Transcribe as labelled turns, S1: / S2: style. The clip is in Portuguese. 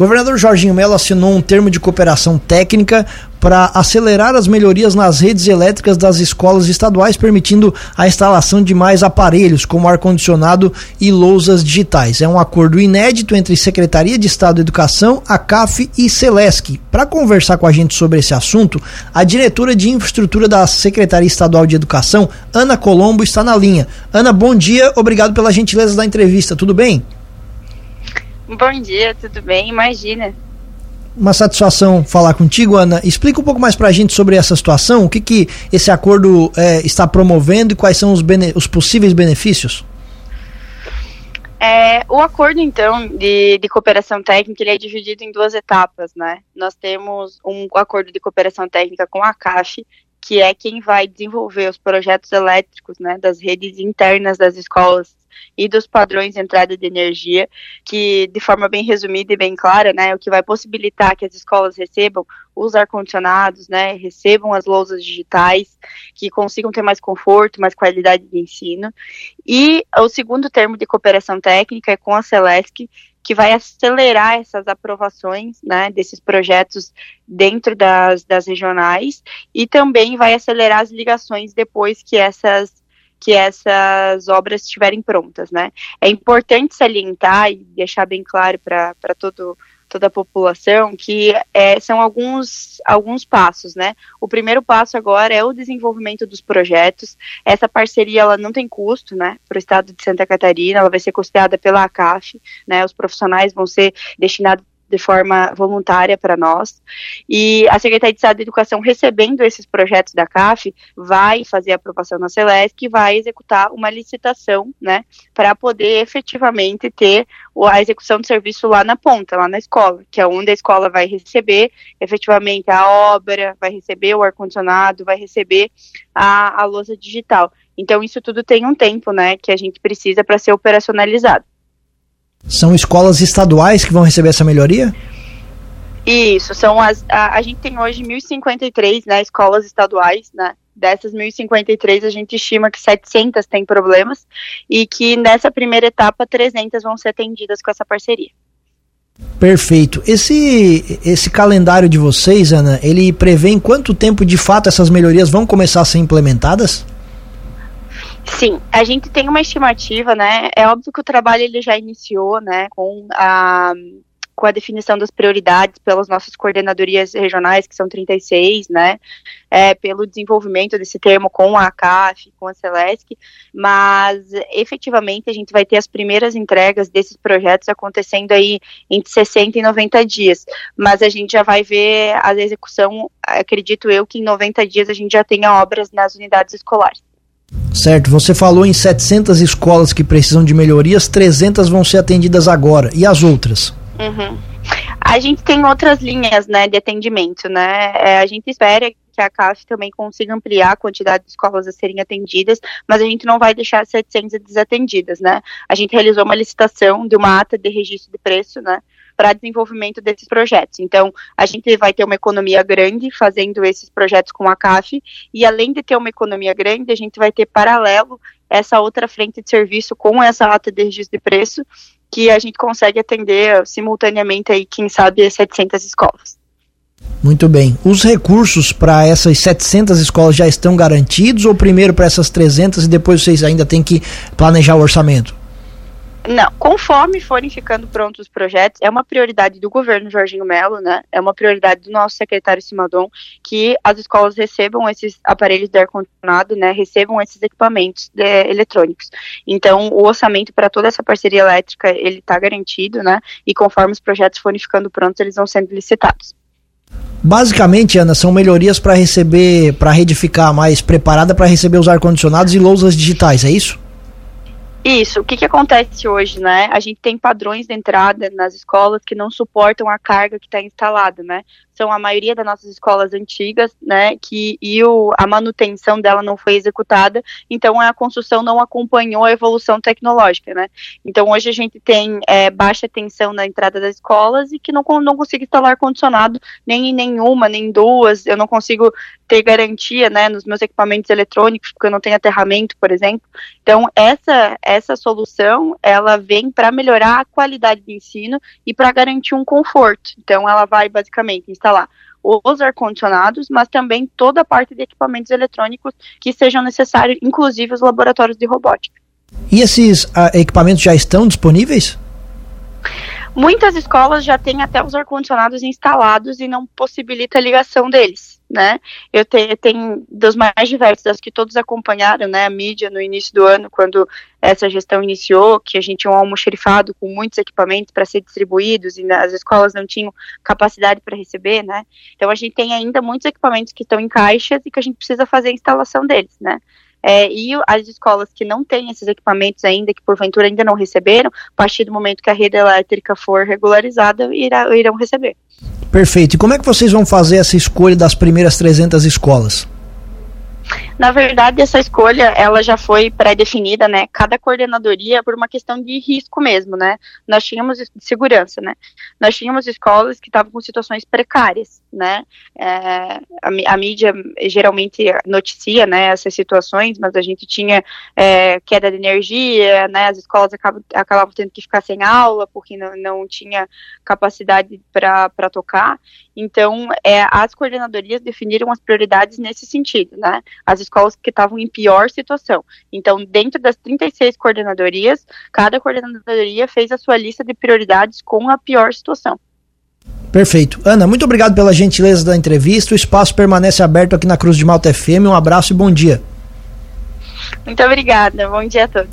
S1: governador Jorginho Melo assinou um termo de cooperação técnica para acelerar as melhorias nas redes elétricas das escolas estaduais, permitindo a instalação de mais aparelhos, como ar-condicionado e lousas digitais. É um acordo inédito entre Secretaria de Estado de Educação, a CAF e Celesc. Para conversar com a gente sobre esse assunto, a diretora de infraestrutura da Secretaria Estadual de Educação, Ana Colombo, está na linha. Ana, bom dia, obrigado pela gentileza da entrevista, tudo bem?
S2: Bom dia, tudo bem? Imagina.
S1: Uma satisfação falar contigo, Ana. Explica um pouco mais para a gente sobre essa situação, o que, que esse acordo é, está promovendo e quais são os, os possíveis benefícios.
S2: É, o acordo, então, de, de, cooperação técnica, ele é dividido em duas etapas, né? Nós temos um acordo de cooperação técnica com a CAF, que é quem vai desenvolver os projetos elétricos, né, das redes internas das escolas e dos padrões de entrada de energia, que de forma bem resumida e bem clara, né, o que vai possibilitar que as escolas recebam os ar-condicionados, né, recebam as lousas digitais, que consigam ter mais conforto, mais qualidade de ensino. E o segundo termo de cooperação técnica é com a Celesc, que vai acelerar essas aprovações né, desses projetos dentro das, das regionais e também vai acelerar as ligações depois que essas que essas obras estiverem prontas, né? É importante salientar e deixar bem claro para todo toda a população que é, são alguns alguns passos, né? O primeiro passo agora é o desenvolvimento dos projetos. Essa parceria ela não tem custo, né? Para o Estado de Santa Catarina, ela vai ser custeada pela ACAF, né? Os profissionais vão ser destinados de forma voluntária para nós. E a Secretaria de Estado de Educação, recebendo esses projetos da CAF, vai fazer a aprovação na Celesc e vai executar uma licitação, né, para poder efetivamente ter a execução do serviço lá na ponta, lá na escola, que é onde a escola vai receber efetivamente a obra, vai receber o ar-condicionado, vai receber a, a lousa digital. Então, isso tudo tem um tempo, né, que a gente precisa para ser operacionalizado.
S1: São escolas estaduais que vão receber essa melhoria?
S2: Isso, são as. A, a gente tem hoje 1.053 né, escolas estaduais, né? Dessas 1.053, a gente estima que 700 têm problemas e que nessa primeira etapa 300 vão ser atendidas com essa parceria.
S1: Perfeito. Esse, esse calendário de vocês, Ana, ele prevê em quanto tempo de fato essas melhorias vão começar a ser implementadas?
S2: Sim, a gente tem uma estimativa, né? É óbvio que o trabalho ele já iniciou, né, com a com a definição das prioridades pelas nossas coordenadorias regionais, que são 36, né, é, pelo desenvolvimento desse termo com a ACAF, com a Celesc, mas efetivamente a gente vai ter as primeiras entregas desses projetos acontecendo aí entre 60 e 90 dias, mas a gente já vai ver a execução, acredito eu que em 90 dias a gente já tenha obras nas unidades escolares.
S1: Certo, você falou em 700 escolas que precisam de melhorias, 300 vão ser atendidas agora. E as outras?
S2: Uhum. A gente tem outras linhas né, de atendimento, né? É, a gente espera que a CAF também consiga ampliar a quantidade de escolas a serem atendidas, mas a gente não vai deixar 700 desatendidas, né? A gente realizou uma licitação de uma ata de registro de preço, né? Para desenvolvimento desses projetos. Então, a gente vai ter uma economia grande fazendo esses projetos com a CAF, e além de ter uma economia grande, a gente vai ter paralelo essa outra frente de serviço com essa ata de registro de preço, que a gente consegue atender simultaneamente aí, quem sabe, 700 escolas.
S1: Muito bem. Os recursos para essas 700 escolas já estão garantidos ou primeiro para essas 300 e depois vocês ainda têm que planejar o orçamento?
S2: Não, conforme forem ficando prontos os projetos, é uma prioridade do governo Jorginho Melo, né? É uma prioridade do nosso secretário Simadon que as escolas recebam esses aparelhos de ar-condicionado, né? Recebam esses equipamentos de, eletrônicos. Então, o orçamento para toda essa parceria elétrica, ele está garantido, né? E conforme os projetos forem ficando prontos, eles vão sendo licitados.
S1: Basicamente, Ana, são melhorias para receber, para a rede ficar mais preparada para receber os ar-condicionados e lousas digitais, é isso?
S2: Isso, o que, que acontece hoje, né? A gente tem padrões de entrada nas escolas que não suportam a carga que está instalada, né? São a maioria das nossas escolas antigas, né, que e o, a manutenção dela não foi executada, então a construção não acompanhou a evolução tecnológica, né. Então hoje a gente tem é, baixa tensão na entrada das escolas e que não, não consigo instalar ar-condicionado nem em nenhuma, nem em duas, eu não consigo ter garantia, né, nos meus equipamentos eletrônicos, porque eu não tenho aterramento, por exemplo. Então essa, essa solução, ela vem para melhorar a qualidade do ensino e para garantir um conforto. Então ela vai basicamente instalar os ar-condicionados, mas também toda a parte de equipamentos eletrônicos que sejam necessários, inclusive os laboratórios de robótica.
S1: E esses uh, equipamentos já estão disponíveis?
S2: Muitas escolas já têm até os ar-condicionados instalados e não possibilita a ligação deles, né? Eu tenho, dos mais diversos, das que todos acompanharam, né, a mídia no início do ano, quando essa gestão iniciou, que a gente tinha um almoxerifado com muitos equipamentos para ser distribuídos e as escolas não tinham capacidade para receber, né? Então a gente tem ainda muitos equipamentos que estão em caixas e que a gente precisa fazer a instalação deles, né? É, e as escolas que não têm esses equipamentos ainda, que porventura ainda não receberam, a partir do momento que a rede elétrica for regularizada, irá, irão receber.
S1: Perfeito. E como é que vocês vão fazer essa escolha das primeiras 300 escolas?
S2: Na verdade, essa escolha, ela já foi pré-definida, né? Cada coordenadoria por uma questão de risco mesmo, né? Nós tínhamos de segurança, né? Nós tínhamos escolas que estavam com situações precárias, né? É, a, a, mídia geralmente noticia, né, essas situações, mas a gente tinha é, queda de energia, né? As escolas acabam, acabavam tendo que ficar sem aula porque não, não tinha capacidade para tocar. Então, é, as coordenadorias definiram as prioridades nesse sentido, né? As escolas que estavam em pior situação. Então, dentro das 36 coordenadorias, cada coordenadoria fez a sua lista de prioridades com a pior situação.
S1: Perfeito. Ana, muito obrigado pela gentileza da entrevista. O espaço permanece aberto aqui na Cruz de Malta FM. Um abraço e bom dia.
S2: Muito obrigada. Bom dia a todos.